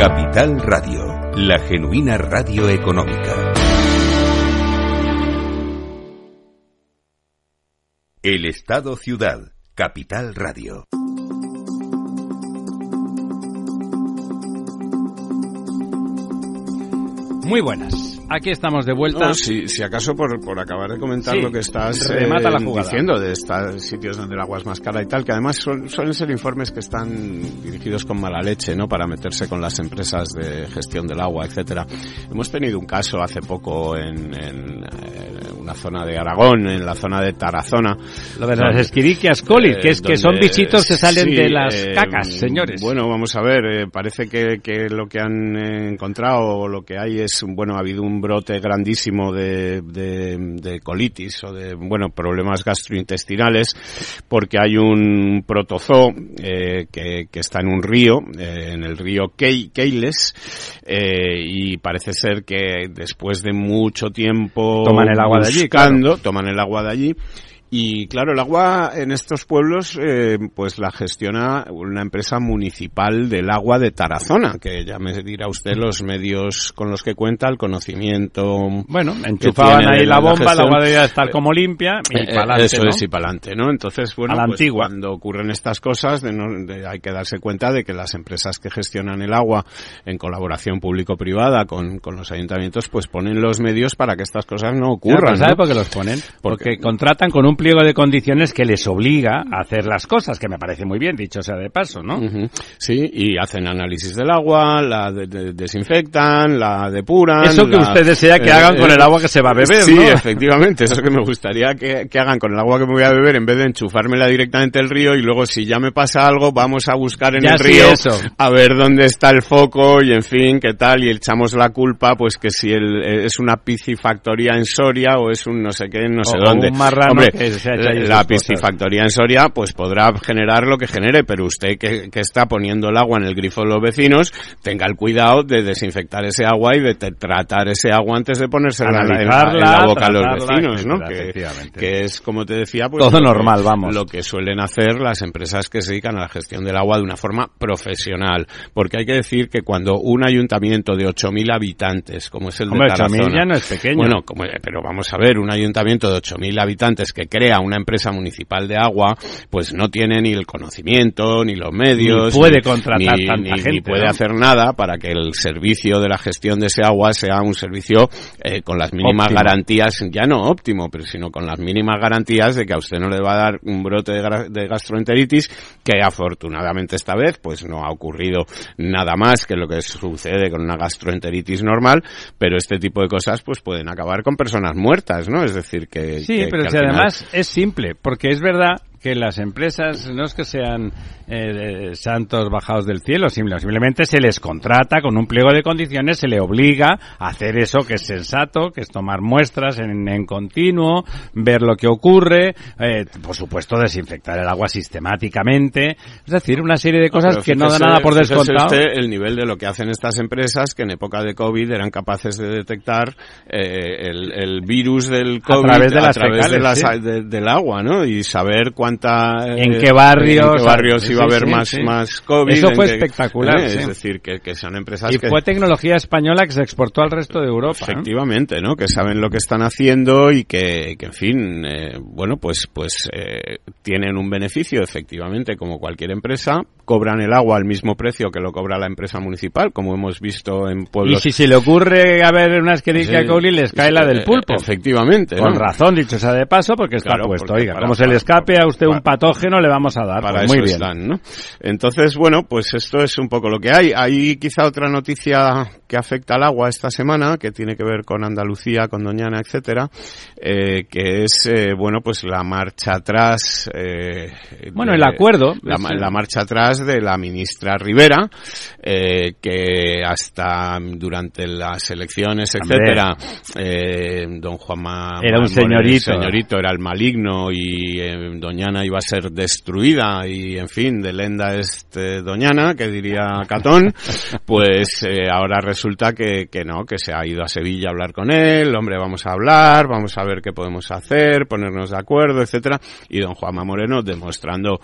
Capital Radio, la genuina radio económica. El Estado Ciudad, Capital Radio. Muy buenas. Aquí estamos de vuelta. No, si, si acaso por, por acabar de comentar Sí, lo que estás remata eh, la jugada. diciendo de estos sitios donde el agua es más cara y tal, que además son- suelen ser informes que están dirigidos con mala leche, ¿no? Para meterse con las empresas de gestión del agua, etcétera. Hemos tenido un caso hace poco en, en, eh, una zona de Aragón, en la zona de Tarazona. Lo de las Esquiriquias colis, que es que son bichitos que salen sí, de las eh, cacas, señores. Bueno, vamos a ver, eh, parece que, que lo que han encontrado o lo que hay es, bueno, ha habido un brote grandísimo de, de, de colitis o de, bueno, problemas gastrointestinales porque hay un protozoo eh, que, que está en un río, eh, en el río Kei- Keiles, eh, y parece ser que después de mucho tiempo Toman el agua de allí, buscando, toman el agua de allí y claro, el agua en estos pueblos eh, pues la gestiona una empresa municipal del agua de Tarazona, que ya me dirá usted los medios con los que cuenta, el conocimiento. Bueno, enchufaban ahí la bomba, la agua debía estar como limpia y Eh, pa'lante, Eso ¿no? es, y para adelante, ¿no? Entonces, bueno, pues antigua. cuando ocurren estas cosas, de no- de- hay que darse cuenta de que las empresas que gestionan el agua en colaboración público-privada con, con los ayuntamientos, pues ponen los medios para que estas cosas no ocurran. pero ¿Sabe ¿no? por qué los ponen? ¿Por Porque qué? contratan con un pliego de condiciones que les obliga a hacer las cosas, que me parece muy bien, dicho sea de paso, ¿no? Ujú. Sí, y hacen análisis del agua, la de- de- desinfectan, la depuran. Eso que la- usted desea que eh, hagan con eh, el agua que se va a beber, Sí, ¿no? efectivamente, eso que me gustaría que, que hagan con el agua que me voy a beber en vez de enchufármela directamente al río y luego si ya me pasa algo vamos a buscar en Ya el sí, río eso. a ver dónde está el foco y en fin, qué tal y echamos la culpa pues que si el, es una piscifactoría en Soria o es un no sé qué, no sé o dónde. un marrano Hombre, que ahí la piscifactoría en Soria pues podrá generar lo que genere, pero usted que, que está poniendo el agua en el grifo de los vecinos, tenga el cuidado de desinfectar ese agua y de tratar ese agua antes de ponérsela en la, en la- boca a los vecinos, ¿no? Que, es, como te decía, pues Todo normal, vamos. Lo que suelen hacer las empresas que se dedican a la gestión del agua de una forma profesional. Porque hay que decir que cuando un ayuntamiento de 8.000 habitantes, como es el Hombre, de 8.000 Tarazona, ya no es pequeño. Bueno, como, pero vamos a ver, un ayuntamiento de 8.000 habitantes que crea una empresa municipal de agua, pues no tiene ni el conocimiento, ni los medios. Ni puede contratar ni, tanta ni- ni gente, puede ¿no? hacer nada para que el servicio de la gestión de ese agua sea un servicio eh, con las mínimas Óptimo. garantías, ya no óptimo, pero sino con las mínimas garantías de que a usted no le va a dar un brote de, gastroenteritis, que afortunadamente esta vez pues no ha ocurrido nada más que lo que sucede con una gastroenteritis normal, pero este tipo de cosas pues pueden acabar con personas muertas, ¿no? Es decir, que... Sí, que- pero que si además es simple, porque es verdad que las empresas no es que sean eh, santos bajados del cielo, simple- simplemente se les contrata con un pliego de condiciones, se le obliga a hacer eso que es sensato, que es tomar muestras en, en continuo, ver lo que ocurre, eh, por supuesto desinfectar el agua sistemáticamente, es decir, una serie de cosas Pero que no da nada por descontado. usted el nivel de lo que hacen estas empresas que en época de COVID eran capaces de detectar eh, el, el virus del COVID través de las de fecales, las- sí. de- del agua, ¿no? Y saber cuánto cuánta... ¿En qué barrios? En qué barrios Sí, iba a haber sí, más, sí. más COVID. Eso fue espectacular, eh. Es decir, que, que son empresas Y que... fue tecnología española que se exportó al resto de Europa. ¿eh? Efectivamente, ¿no? Que saben lo que están haciendo y que, que en fin, eh, bueno, pues, pues eh, tienen un beneficio, efectivamente, como cualquier empresa. Cobran el agua al mismo precio que lo cobra la empresa municipal, como hemos visto en Y pueblos. si se le ocurre a ver una esquerica Sí, Cowley, les cae la del pulpo. Efectivamente. Con ¿no? razón, dicho sea de paso, porque está Claro, puesto. porque Oiga, para- como se le escape a usted un patógeno, le vamos a dar. para Pues eso muy bien. están, ¿no? Entonces, bueno, pues esto es un poco lo que hay. Hay quizá otra noticia que afecta al agua esta semana, que tiene que ver con Andalucía, con Doñana, etcétera, eh, que es, eh, bueno, pues la marcha atrás. eh, Bueno, de- el acuerdo. La marcha atrás de la ministra Rivera, eh, que hasta durante las elecciones, etcétera, eh, don Juanma Era un señorito. señorito era el maligno y eh, Doñana iba a ser destruida y en fin, de lenda este Doñana, que diría Catón, pues ahora resulta que, que no, que se ha ido a Sevilla a hablar con él, hombre, vamos a hablar, vamos a ver qué podemos hacer, ponernos de acuerdo, etcétera, y don Juanma Moreno demostrando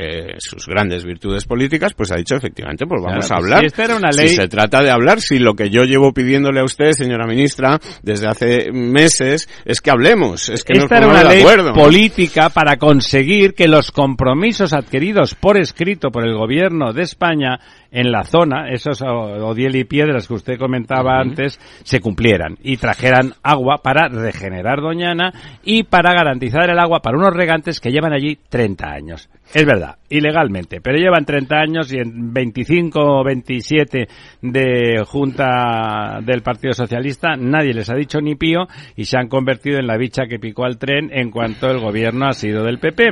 eh, sus grandes virtudes políticas, pues ha dicho efectivamente, pues vamos Claro, a pues hablar. si esta era una Si ley- se trata de hablar, si lo que yo llevo pidiéndole a usted, señora ministra, desde hace meses, es que hablemos, es que nos Esta era pongamos una de ley acuerdo. política para conseguir que los compromisos adquiridos por escrito por el gobierno de España en la zona, esos Odiel y Piedras que usted comentaba antes, se cumplieran y trajeran agua para regenerar Doñana y para garantizar el agua para unos regantes que llevan allí 30 años. Es verdad, ilegalmente, pero llevan 30 años y en 25 o 27 de Junta del Partido Socialista nadie les ha dicho ni pío y se han convertido en la bicha que picó al tren en cuanto el gobierno ha sido del PP.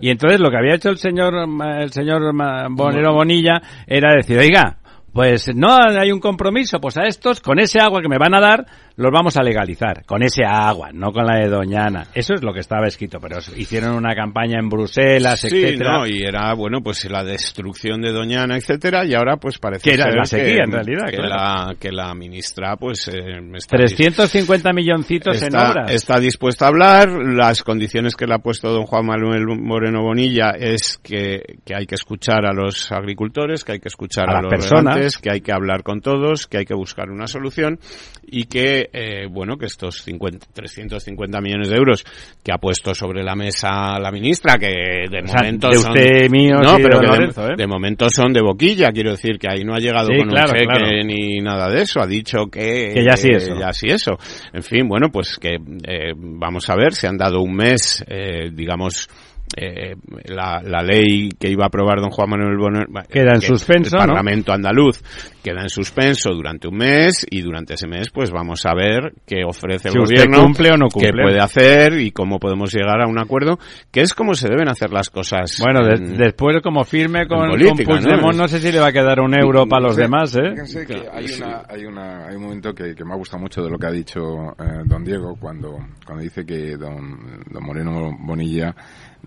Y entonces lo que había hecho el señor el señor Bonero Bonilla era decir, oiga, pues no hay un compromiso, pues a estos, con ese agua que me van a dar, los vamos a legalizar. Con ese agua, no con la de Doñana. Eso es lo que estaba escrito, pero hicieron una campaña en Bruselas, Sí, etcétera. no, y era, bueno, pues la destrucción de Doñana, etcétera, y ahora pues parece Que era ser la sequía, que, en realidad, que, claro. la, que la ministra, pues, eh, está, 350 milloncitos en está, obras. está dispuesta a hablar. Las condiciones que le ha puesto don Juan Manuel Moreno Bonilla es que, que hay que escuchar a los agricultores, que hay que escuchar A a, las los personas. que hay que hablar con todos, que hay que buscar una solución y que, eh, bueno, que estos 50, 350 millones de euros que ha puesto sobre la mesa la ministra, que de O sea, momento de son... usted, mío, no, sí, pero de que de- Lorenzo, ¿eh? de, momento son de boquilla, quiero decir que ahí no ha llegado Sí, con claro, un claro. ni nada de eso, ha dicho que... Que ya sí eso. ya sí eso. En fin, bueno, pues que eh, vamos a ver, se han dado un mes, eh, digamos, eh, la, la ley que iba a aprobar don Juan Manuel Bonner Queda en que suspenso, el ¿no? Parlamento andaluz queda en suspenso durante un mes y durante ese mes pues vamos a ver qué ofrece el Si gobierno cumple o no cumple. qué puede hacer y cómo podemos llegar a un acuerdo que es como se deben hacer las cosas Bueno, de- en- después como firme con, política, con Puigdemont, ¿no? no sé si le va a quedar un euro para los demás, ¿eh? Fíjense que hay, una, hay, una, hay un momento que, que me ha gustado mucho de lo que ha dicho eh, don Diego cuando, cuando dice que don, don Moreno Bonilla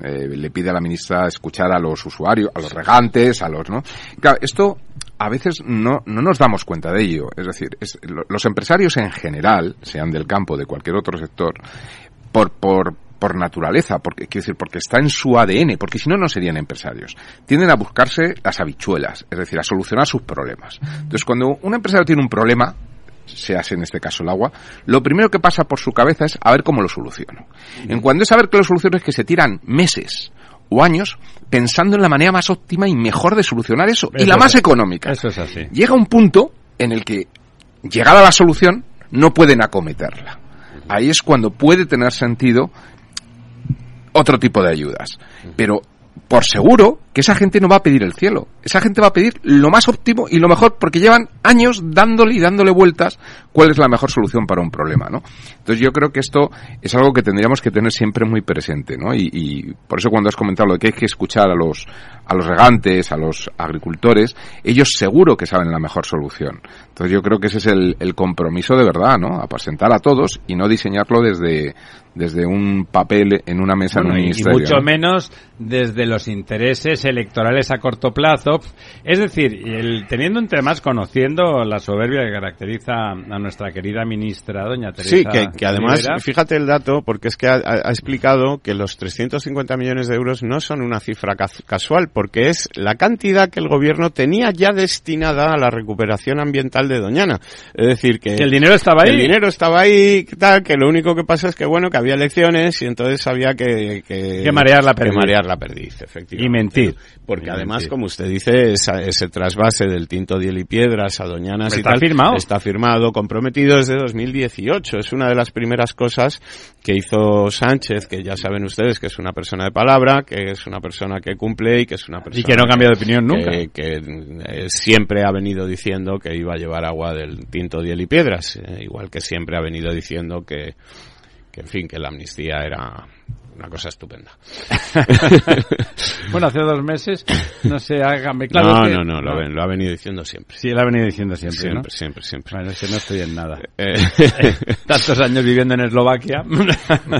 eh, le pide a la ministra escuchar a los usuarios, a los regantes, a los, ¿no? Claro, esto a veces no, no nos damos cuenta de ello. Es decir, los empresarios en general, sean del campo, de cualquier otro sector, por, por, por naturaleza, porque, quiero decir, porque está en su ADN, porque si no, no serían empresarios. Tienden a buscarse las habichuelas, es decir, a solucionar sus problemas. Entonces, cuando un empresario tiene un problema, se hace en este caso el agua, lo primero que pasa por su cabeza es a ver cómo lo soluciono. En cuanto es a ver que lo soluciono es que se tiran meses o años pensando en la manera más óptima y mejor de solucionar eso, y la más económica. Eso es así. Llega un punto en el que, llegada la solución, no pueden acometerla. Ahí es cuando puede tener sentido otro tipo de ayudas. Pero por seguro que esa gente no va a pedir el cielo. Esa gente va a pedir lo más óptimo y lo mejor porque llevan años dándole y dándole vueltas cuál es la mejor solución para un problema, ¿no? Entonces yo creo que esto es algo que tendríamos que tener siempre muy presente, ¿no? Y, y por eso cuando has comentado lo de que hay que escuchar a los a los regantes, a los agricultores, ellos seguro que saben la mejor solución. Entonces yo creo que ese es el, el compromiso de verdad, ¿no? Apasentar a todos y no diseñarlo desde desde un papel en una mesa Bueno, en un y- y ministerio. mucho ¿no? menos desde los intereses electorales a corto plazo. Es decir, el, teniendo entre más conociendo la soberbia que caracteriza a nuestra querida ministra, doña Teresa. Sí, que, además, fíjate el dato, porque es que ha, explicado que los 350 millones de euros no son una cifra casual, porque es la cantidad que el gobierno tenía ya destinada a la recuperación ambiental de Doñana. Es decir, que, el dinero estaba ahí. El dinero estaba ahí, tal, que lo único que pasa es que, bueno, que había elecciones y entonces había que... Que, marear la perdiz. marear la perdiz, efectivamente. Y mentir. Porque además, como usted dice, ese trasvase del Tinto Diel y Piedras a Doñanas está firmado. está firmado, comprometido desde 2018. Es una de las primeras cosas que hizo Sánchez, que ya saben ustedes que es una persona de palabra, que es una persona que cumple y que es una persona... Y que no cambia de opinión nunca. Que, eh, siempre ha venido diciendo que iba a llevar agua del Tinto Diel y Piedras, eh, igual que siempre ha venido diciendo que, que, en fin, que la amnistía era una cosa estupenda. bueno, hace dos meses no se haga claro. No, no, no, lo, ha venido diciendo siempre. Sí, lo ha venido diciendo siempre. Siempre, siempre, siempre. Bueno, es que no estoy en nada. Eh, Tantos años viviendo en Eslovaquia.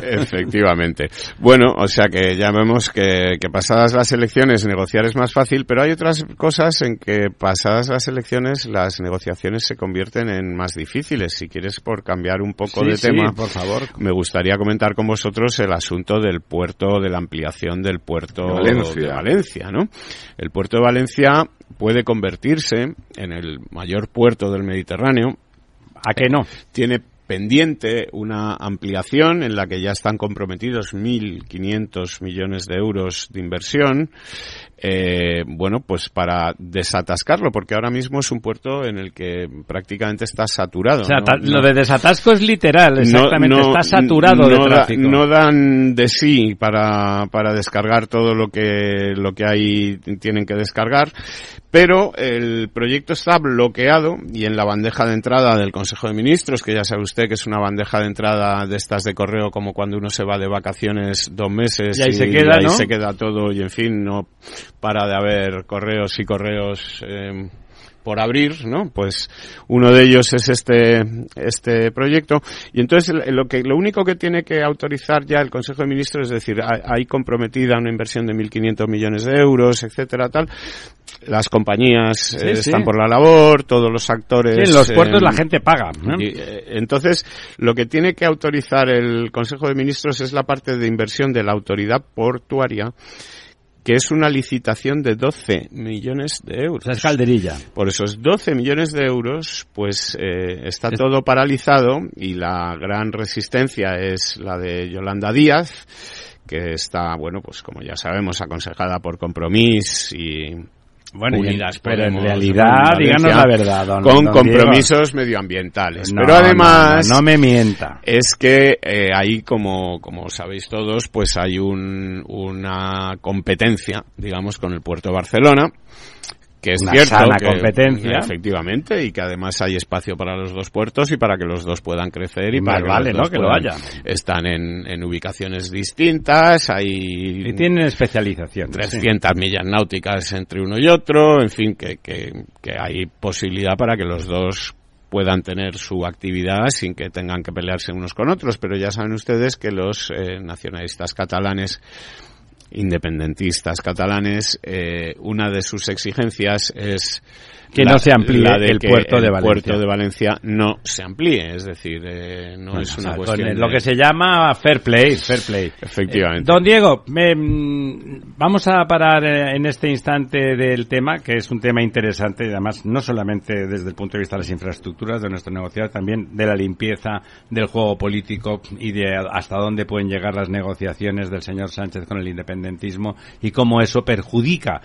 Efectivamente. Bueno, o sea que ya vemos que, que pasadas las elecciones negociar es más fácil, pero hay otras cosas en que pasadas las elecciones las negociaciones se convierten en más difíciles. Si quieres, por cambiar un poco de tema, por favor. me gustaría comentar con vosotros el asunto de del puerto, de la ampliación del puerto de Valencia. ¿no? El puerto de Valencia puede convertirse en el mayor puerto del Mediterráneo. ¿A qué no? Tiene pendiente una ampliación en la que ya están comprometidos 1.500 millones de euros de inversión eh, bueno, pues para desatascarlo, porque ahora mismo es un puerto en el que prácticamente está saturado. O sea, lo de desatasco es literal, exactamente, está saturado de tráfico. no dan de sí para, para descargar todo lo que, lo que hay, tienen que descargar, pero el proyecto está bloqueado y en la bandeja de entrada del Consejo de Ministros, que ya sabe usted que es una bandeja de entrada de estas de correo como cuando uno se va de vacaciones dos meses y ahí se queda, ahí se queda todo y en fin, no para de haber correos y correos eh, por abrir, ¿no? Pues uno de ellos es este este proyecto y entonces lo que lo único que tiene que autorizar ya el Consejo de Ministros es decir, hay comprometida una inversión de 1.500 millones de euros, etcétera, tal. Las compañías eh, están por la labor, todos los actores. Sí, en los puertos la gente paga. Eh, entonces, lo que tiene que autorizar el Consejo de Ministros es la parte de inversión de la autoridad portuaria que es una licitación de 12 millones de euros. es calderilla. Por esos 12 millones de euros, pues eh, está todo paralizado y la gran resistencia es la de Yolanda Díaz, que está, bueno, pues como ya sabemos, aconsejada por Compromís y bueno, pero en realidad, díganos la verdad, con compromisos medioambientales. pero además, no, me mienta. Es que eh, ahí, como, como sabéis todos, pues hay un, una competencia, digamos, con el puerto de Barcelona que es cierto sana competencia. efectivamente y que además hay espacio para los dos puertos y para que los dos puedan crecer y para que vale, los dos que lo haya. están en, en, ubicaciones distintas hay y tienen especialización 300 millas náuticas entre uno y otro en fin que, que, que hay posibilidad para que los dos puedan tener su actividad sin que tengan que pelearse unos con otros. Pero ya saben ustedes que los eh, nacionalistas catalanes independentistas catalanes, eh, una de sus exigencias es que no se amplíe el puerto de Valencia. puerto de Valencia no se amplíe, es decir, eh, no es una cuestión lo que se llama fair play, fair play. Efectivamente. Eh, don Diego, mm, vamos a parar eh, en este instante del tema, que es un tema interesante, y además no solamente desde el punto de vista de las infraestructuras de nuestro negociado, también de la limpieza del juego político y de hasta dónde pueden llegar las negociaciones del señor Sánchez con el independentismo y cómo eso perjudica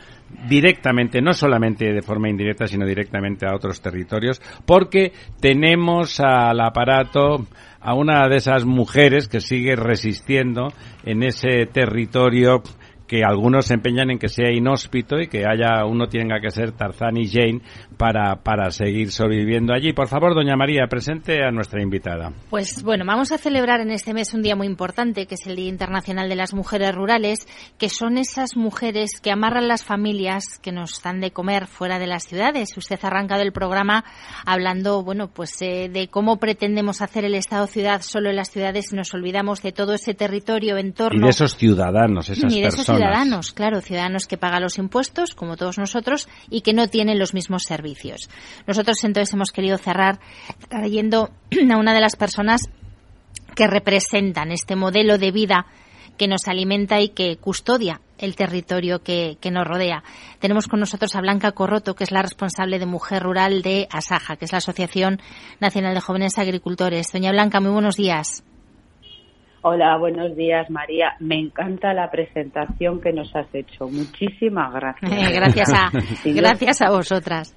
directamente, no solamente de forma indirecta, sino directamente a otros territorios, porque tenemos al aparato a una de esas mujeres que sigue resistiendo en ese territorio que algunos se empeñan en que sea inhóspito y que haya uno tenga que ser Tarzán y Jane para, para seguir sobreviviendo allí. Por favor, doña María, presente a nuestra invitada. Pues bueno, vamos a celebrar en este mes un día muy importante, que es el Día Internacional de las Mujeres Rurales, que son esas mujeres que amarran las familias que nos dan de comer fuera de las ciudades. Usted ha arrancado el programa hablando, bueno, pues eh, de cómo pretendemos hacer el Estado-ciudad solo en las ciudades y nos olvidamos de todo ese territorio en torno. Y de esos ciudadanos, esas personas ciudadanos, claro, ciudadanos que pagan los impuestos, como todos nosotros, y que no tienen los mismos servicios. Nosotros entonces hemos querido cerrar trayendo a una de las personas que representan este modelo de vida que nos alimenta y que custodia el territorio que, nos rodea. Tenemos con nosotros a Blanca Corroto, que es la responsable de Mujer Rural de Asaja, que es la Asociación Nacional de Jóvenes Agricultores. Doña Blanca, muy buenos días. Hola, buenos días, María. Me encanta la presentación que nos has hecho. Muchísimas gracias. gracias, a, gracias a vosotras.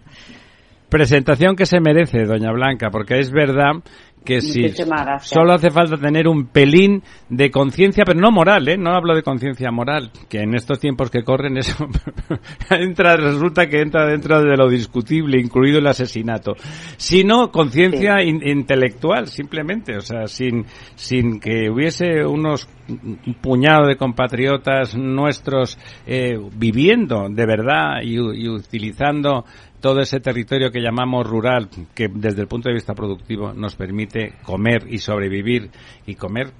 Presentación que se merece, doña Blanca, porque es verdad que si solo hace falta tener un pelín de conciencia, pero no moral, ¿eh? No hablo de conciencia moral, que en estos tiempos que corren eso entra, resulta que entra dentro de lo discutible, incluido el asesinato, sino conciencia intelectual, simplemente, o sea, sin, sin que hubiese unos un puñado de compatriotas nuestros eh, viviendo de verdad y, y utilizando todo ese territorio que llamamos rural, que desde el punto de vista productivo nos permite comer y sobrevivir y comer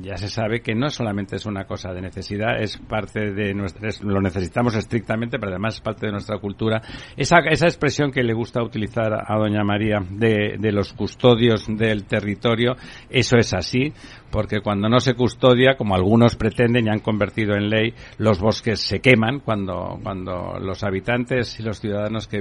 ya se sabe que no solamente es una cosa de necesidad, es parte de nuestra, lo necesitamos estrictamente, pero además es parte de nuestra cultura. Esa, esa expresión que le gusta utilizar a doña María de, de los custodios del territorio, eso es así, porque cuando no se custodia, como algunos pretenden y han convertido en ley, los bosques se queman cuando, cuando los habitantes y los ciudadanos que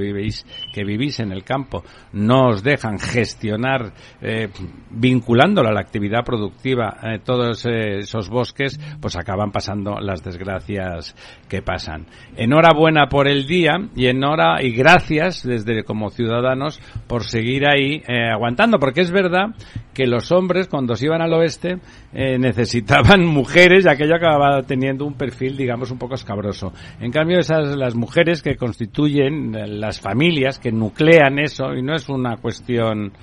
que vivís en el campo no os dejan gestionar, eh, vinculándolo a la actividad productiva, eh, todos esos bosques, pues acaban pasando las desgracias que pasan. Enhorabuena por el día y enhora y gracias desde como ciudadanos por seguir ahí eh, aguantando, porque es verdad que los hombres cuando se iban al oeste eh, necesitaban mujeres y aquello acababa teniendo un perfil, digamos, un poco escabroso. En cambio, esas las mujeres que constituyen eh, las familias, que nuclean eso, y no es una cuestión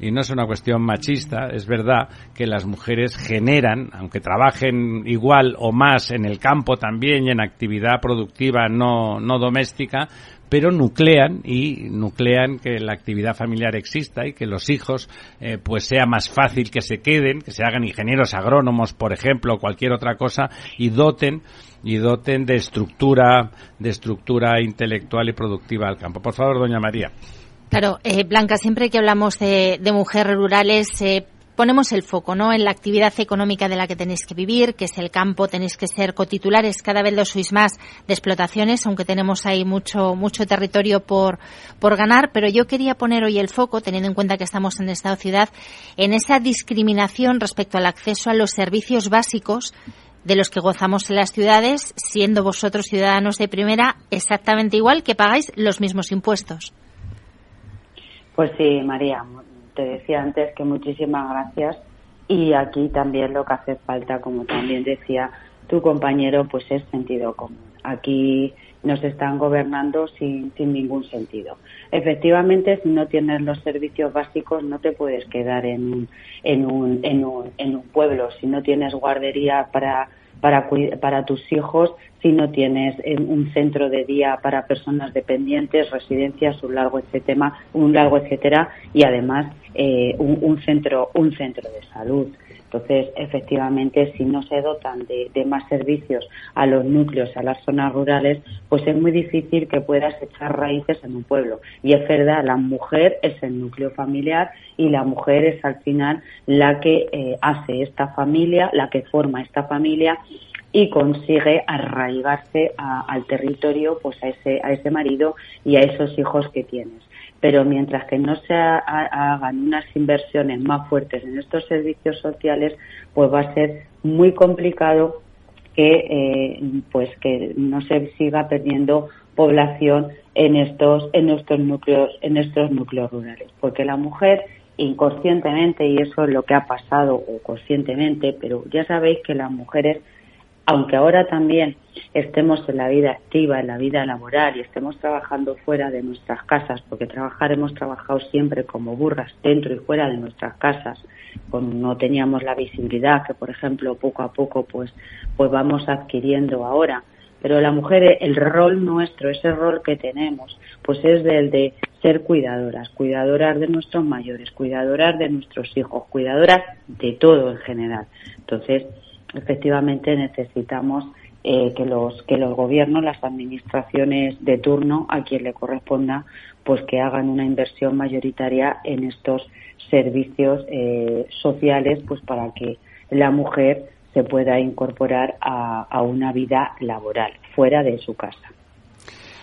y no es una cuestión machista, es verdad que las mujeres generan, aunque trabajen igual o más en el campo también y en actividad productiva no, no doméstica, pero nuclean y nuclean que la actividad familiar exista y que los hijos eh, pues sea más fácil que se queden, que se hagan ingenieros agrónomos, por ejemplo, o cualquier otra cosa y doten y doten de estructura de estructura intelectual y productiva al campo. Por favor, doña María. Claro, eh, Blanca, siempre que hablamos de, mujeres rurales, eh, ponemos el foco ¿no? en la actividad económica de la que tenéis que vivir, que es el campo, tenéis que ser cotitulares, cada vez lo sois más de explotaciones, aunque tenemos ahí mucho, mucho territorio por, por ganar, pero yo quería poner hoy el foco, teniendo en cuenta que estamos en esta ciudad, en esa discriminación respecto al acceso a los servicios básicos de los que gozamos en las ciudades, siendo vosotros ciudadanos de primera exactamente igual que pagáis los mismos impuestos. Pues sí, María, te decía antes que muchísimas gracias y aquí también lo que hace falta, como también decía tu compañero, pues es sentido común. Aquí nos están gobernando sin, sin ningún sentido. Efectivamente, si no tienes los servicios básicos, no te puedes quedar en en un, en un, en un pueblo. Si no tienes guardería para para, para tus hijos si no tienes eh, un centro de día para personas dependientes, residencias, un largo etcétera, un largo etcétera y además eh, un, centro un centro de salud. Entonces, efectivamente, si no se dotan de, más servicios a los núcleos, a las zonas rurales, pues es muy difícil que puedas echar raíces en un pueblo. Y es verdad, la mujer es el núcleo familiar y la mujer es al final la que eh, hace esta familia, la que forma esta familia y consigue arraigarse al territorio, pues a ese, a ese marido y a esos hijos que tienes. Pero mientras que no se hagan unas inversiones más fuertes en estos servicios sociales, pues va a ser muy complicado que eh, pues que no se siga perdiendo población en estos en estos núcleos en estos núcleos rurales, porque la mujer inconscientemente y eso es lo que ha pasado o conscientemente, pero ya sabéis que las mujeres aunque ahora también estemos en la vida activa, en la vida laboral y estemos trabajando fuera de nuestras casas, porque trabajar hemos trabajado siempre como burras dentro y fuera de nuestras casas, no teníamos la visibilidad que, por ejemplo, poco a poco pues, pues vamos adquiriendo ahora. Pero la mujer, el rol nuestro, ese rol que tenemos, pues es el de ser cuidadoras, cuidadoras de nuestros mayores, cuidadoras de nuestros hijos, cuidadoras de todo en general. Entonces, efectivamente necesitamos eh, que los que los gobiernos, las administraciones de turno, a quien le corresponda, pues que hagan una inversión mayoritaria en estos servicios eh, sociales, pues para que la mujer se pueda incorporar a una vida laboral fuera de su casa.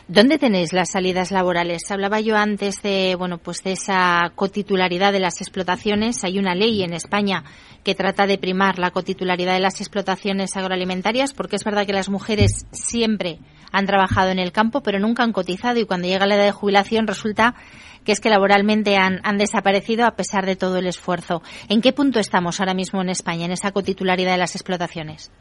¿Dónde tenéis las salidas laborales? Hablaba yo antes de, bueno, pues de esa cotitularidad de las explotaciones. Hay una ley en España que trata de primar la cotitularidad de las explotaciones agroalimentarias, porque es verdad que las mujeres siempre han trabajado en el campo, pero nunca han cotizado y cuando llega la edad de jubilación resulta que es que laboralmente han, desaparecido a pesar de todo el esfuerzo. ¿En qué punto estamos ahora mismo en España en esa cotitularidad de las explotaciones?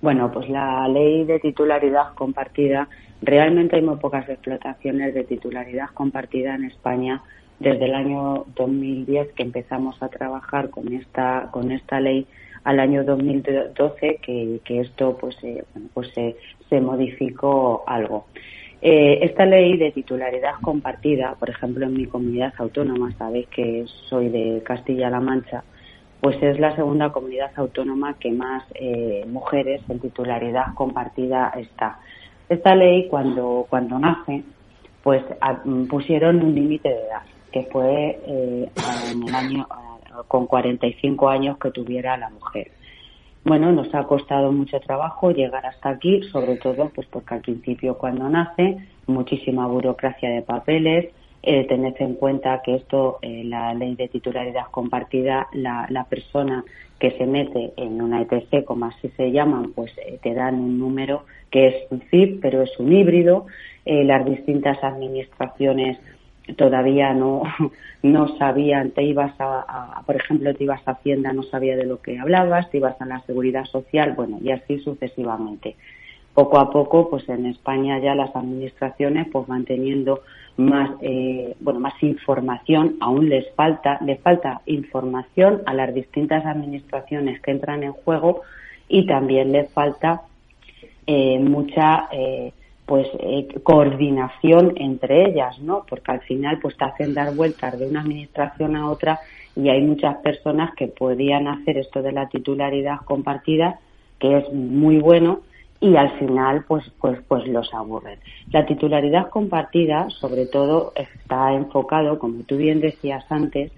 Bueno, pues la ley de titularidad compartida Realmente hay muy pocas explotaciones de titularidad compartida en España desde el año 2010 que empezamos a trabajar con esta con esta ley al año 2012 que, que esto pues eh, pues se, modificó algo. Eh, esta ley de titularidad compartida, por ejemplo, en mi comunidad autónoma, sabéis que soy de Castilla-La Mancha, pues es la segunda comunidad autónoma que más eh, mujeres en titularidad compartida está. Esta ley, cuando, cuando nace, pues mm, pusieron un límite de edad, que fue eh, en el año con 45 años que tuviera la mujer. Bueno, nos ha costado mucho trabajo llegar hasta aquí, sobre todo pues porque al principio cuando nace, muchísima burocracia de papeles, eh, tened en cuenta que esto, eh, la ley de titularidad compartida, la, la, persona que se mete en una ETC, como así se llaman, pues eh, te dan un número que es un CIP, pero es un híbrido. Eh, las distintas administraciones todavía no, no sabían, te ibas a, por ejemplo, te ibas a Hacienda, no sabía de lo que hablabas, te ibas a la Seguridad Social, bueno, y así sucesivamente. Poco a poco, pues en España ya las administraciones pues van teniendo más, eh, bueno, más información, aún les falta, les falta información a las distintas administraciones que entran en juego y también les falta eh, mucha eh, pues eh, coordinación entre ellas, ¿no? Porque al final pues te hacen dar vueltas de una administración a otra y hay muchas personas que podían hacer esto de la titularidad compartida, que es muy bueno, y al final pues pues pues los aburren. La titularidad compartida, sobre todo, está enfocado, como tú bien decías antes,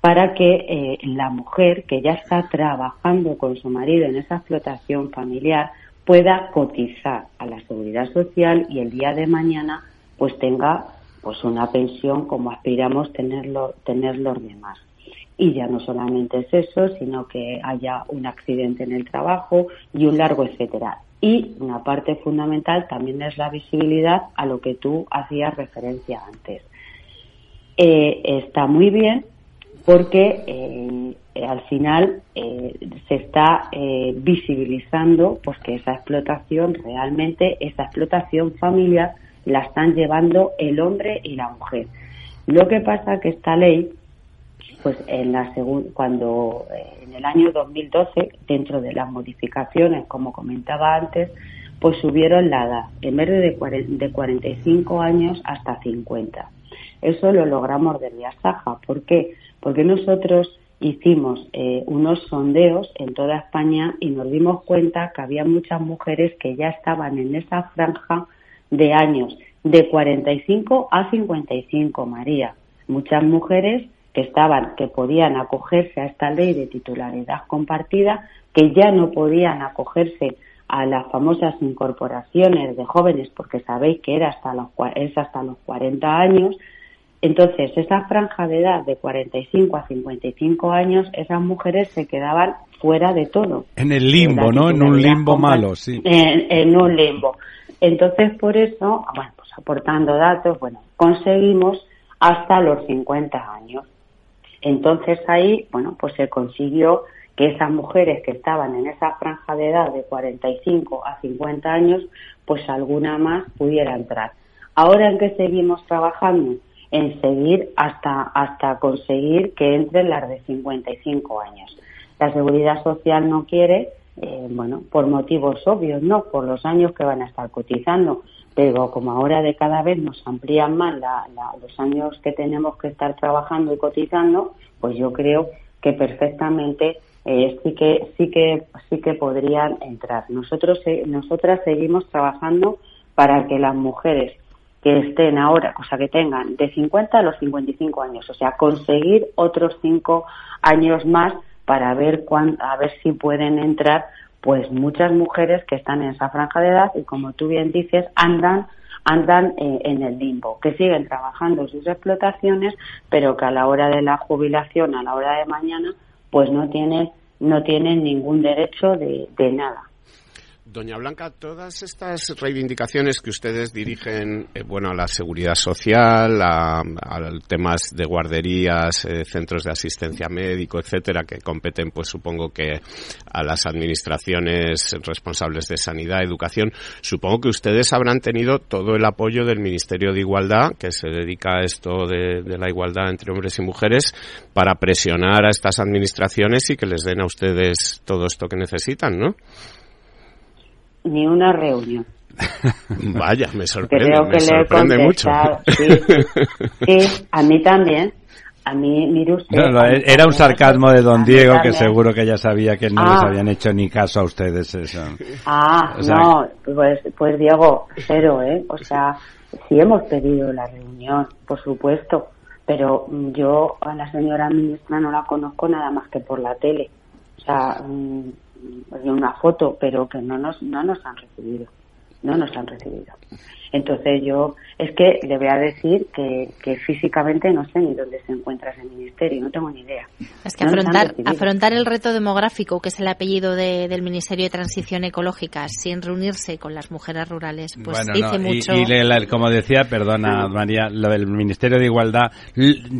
para que la mujer que ya está trabajando con su marido en esa explotación familiar pueda cotizar a la seguridad social y el día de mañana pues tenga pues una pensión como aspiramos tenerlo, tener los demás. Y ya no solamente es eso, sino que haya un accidente en el trabajo y un largo etcétera. Y una parte fundamental también es la visibilidad a lo que tú hacías referencia antes. Eh, está muy bien porque eh, al final eh, se está eh, visibilizando pues que esa explotación realmente esa explotación familiar la están llevando el hombre y la mujer lo que pasa que esta ley pues en la cuando en el año 2012 dentro de las modificaciones como comentaba antes pues subieron la edad en vez de de 45 años hasta 50 eso lo logramos de Saja ¿por qué? porque nosotros hicimos eh, unos sondeos en toda España y nos dimos cuenta que había muchas mujeres que ya estaban en esa franja de años, de 45 a 55, María. Muchas mujeres que estaban, que podían acogerse a esta ley de titularidad compartida, que ya no podían acogerse a las famosas incorporaciones de jóvenes, porque sabéis que era hasta los, es hasta los 40 años, entonces, esa franja de edad de 45 a 55 años, esas mujeres se quedaban fuera de todo. En el limbo, ¿no? En un limbo malo, sí. En, un limbo. Entonces, por eso, bueno, pues aportando datos, bueno, conseguimos hasta los 50 años. Entonces ahí, bueno, pues se consiguió que esas mujeres que estaban en esa franja de edad de 45 a 50 años, pues alguna más pudiera entrar. Ahora en que seguimos trabajando, en seguir hasta, hasta conseguir que entren las de 55 años. La seguridad social no quiere, eh, bueno, por motivos obvios, no por los años que van a estar cotizando, pero como ahora de cada vez nos amplían más los años que tenemos que estar trabajando y cotizando, pues yo creo que perfectamente eh, sí que sí que sí que podrían entrar. Nosotros nosotras seguimos trabajando para que las mujeres que estén ahora, cosa que tengan de 50 a los 55 años, o sea, conseguir otros cinco años más para ver cuán, a ver si pueden entrar pues muchas mujeres que están en esa franja de edad y como tú bien dices andan andan eh, en el limbo, que siguen trabajando sus explotaciones, pero que a la hora de la jubilación, a la hora de mañana, pues no tienen no tienen ningún derecho de nada. Doña Blanca, todas estas reivindicaciones que ustedes dirigen, eh, bueno, a la seguridad social, a, temas de guarderías, eh, centros de asistencia médico, etcétera, que competen, pues supongo que a las administraciones responsables de sanidad, educación, supongo que ustedes habrán tenido todo el apoyo del Ministerio de Igualdad, que se dedica a esto de la igualdad entre hombres y mujeres, para presionar a estas administraciones y que les den a ustedes todo esto que necesitan, ¿no? Ni una reunión. Vaya, me sorprende, me sorprende mucho. Sí, a mí también. A mí, mire usted. era un sarcasmo de don Diego que seguro que ya sabía que no les ah. habían hecho ni caso a ustedes eso. Ah, no, pues, pues Diego, cero, ¿eh? O sea, sí hemos pedido la reunión, por supuesto, pero yo a la señora ministra no la conozco nada más que por la tele. O sea, una foto, pero que no nos, no nos han recibido. No nos han recibido. Entonces yo es que le voy a decir que, que físicamente no sé ni dónde se encuentra ese ministerio, no tengo ni idea. Es que afrontar, afrontar el reto demográfico, que es el apellido del Ministerio de Transición Ecológica, sin reunirse con las mujeres rurales, pues dice mucho. Y, como decía, perdona María, lo del Ministerio de Igualdad,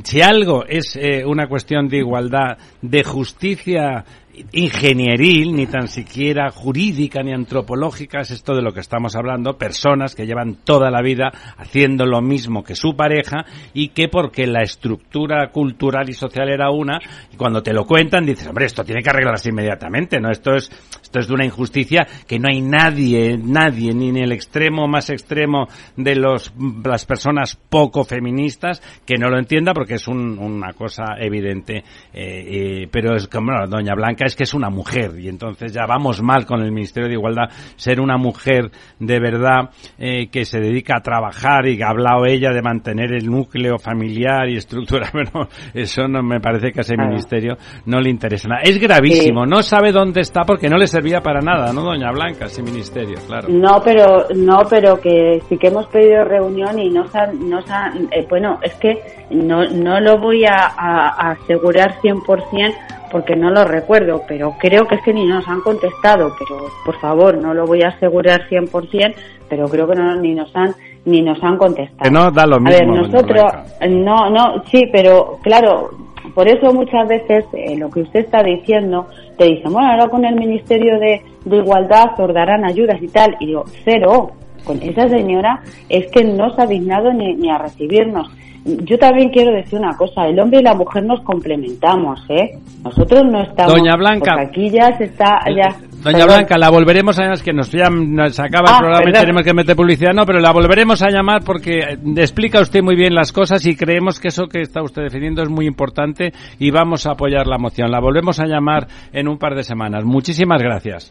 si algo es eh, una cuestión de igualdad, de justicia ingenieril, ni tan siquiera jurídica ni antropológica, es esto de lo que estamos hablando, personas que llevan toda la vida haciendo lo mismo que su pareja y que porque la estructura cultural y social era una, y cuando te lo cuentan dices, hombre, esto tiene que arreglarse inmediatamente, ¿no? Esto es, esto es de una injusticia que no hay nadie, nadie, ni en el extremo más extremo de los, las personas poco feministas que no lo entienda porque es una cosa evidente, eh, eh, pero es como, doña Blanca es que es una mujer y entonces ya vamos mal con el Ministerio de Igualdad ser una mujer de verdad eh, que se dedica a trabajar y que ha hablado ella de mantener el núcleo familiar y estructura, pero eso no me parece que a ese ministerio no le interesa nada. Es gravísimo, no sabe dónde está porque no le servía para nada, ¿no, doña Blanca, ese ministerio, claro. No, pero no, pero que sí que hemos pedido reunión y no no eh, bueno, es que no, no lo voy a, a, a asegurar 100% porque no lo recuerdo, pero creo que es que ni nos han contestado, pero por favor, no lo voy a asegurar 100%, pero creo que no, ni nos han ni nos han contestado. no da lo mismo. A ver, nosotros, no, no, sí, pero claro, por eso muchas veces eh, lo que usted está diciendo, te dicen, bueno, ahora con el Ministerio de, de Igualdad os darán ayudas y tal, y digo, cero, con esa señora es que no se ha dignado ni, ni a recibirnos yo también quiero decir una cosa, el hombre y la mujer nos complementamos, ¿eh? Nosotros no estamos... Doña Blanca... Aquí ya se está... Ya, Doña Blanca, la volveremos a llamar, es que nos, ya nos acaba el ah, programa y tenemos que meter publicidad, no, pero la volveremos a llamar porque explica usted muy bien las cosas y creemos que eso que está usted defendiendo es muy importante y vamos a apoyar la moción. La volvemos a llamar en un par de semanas. Muchísimas gracias.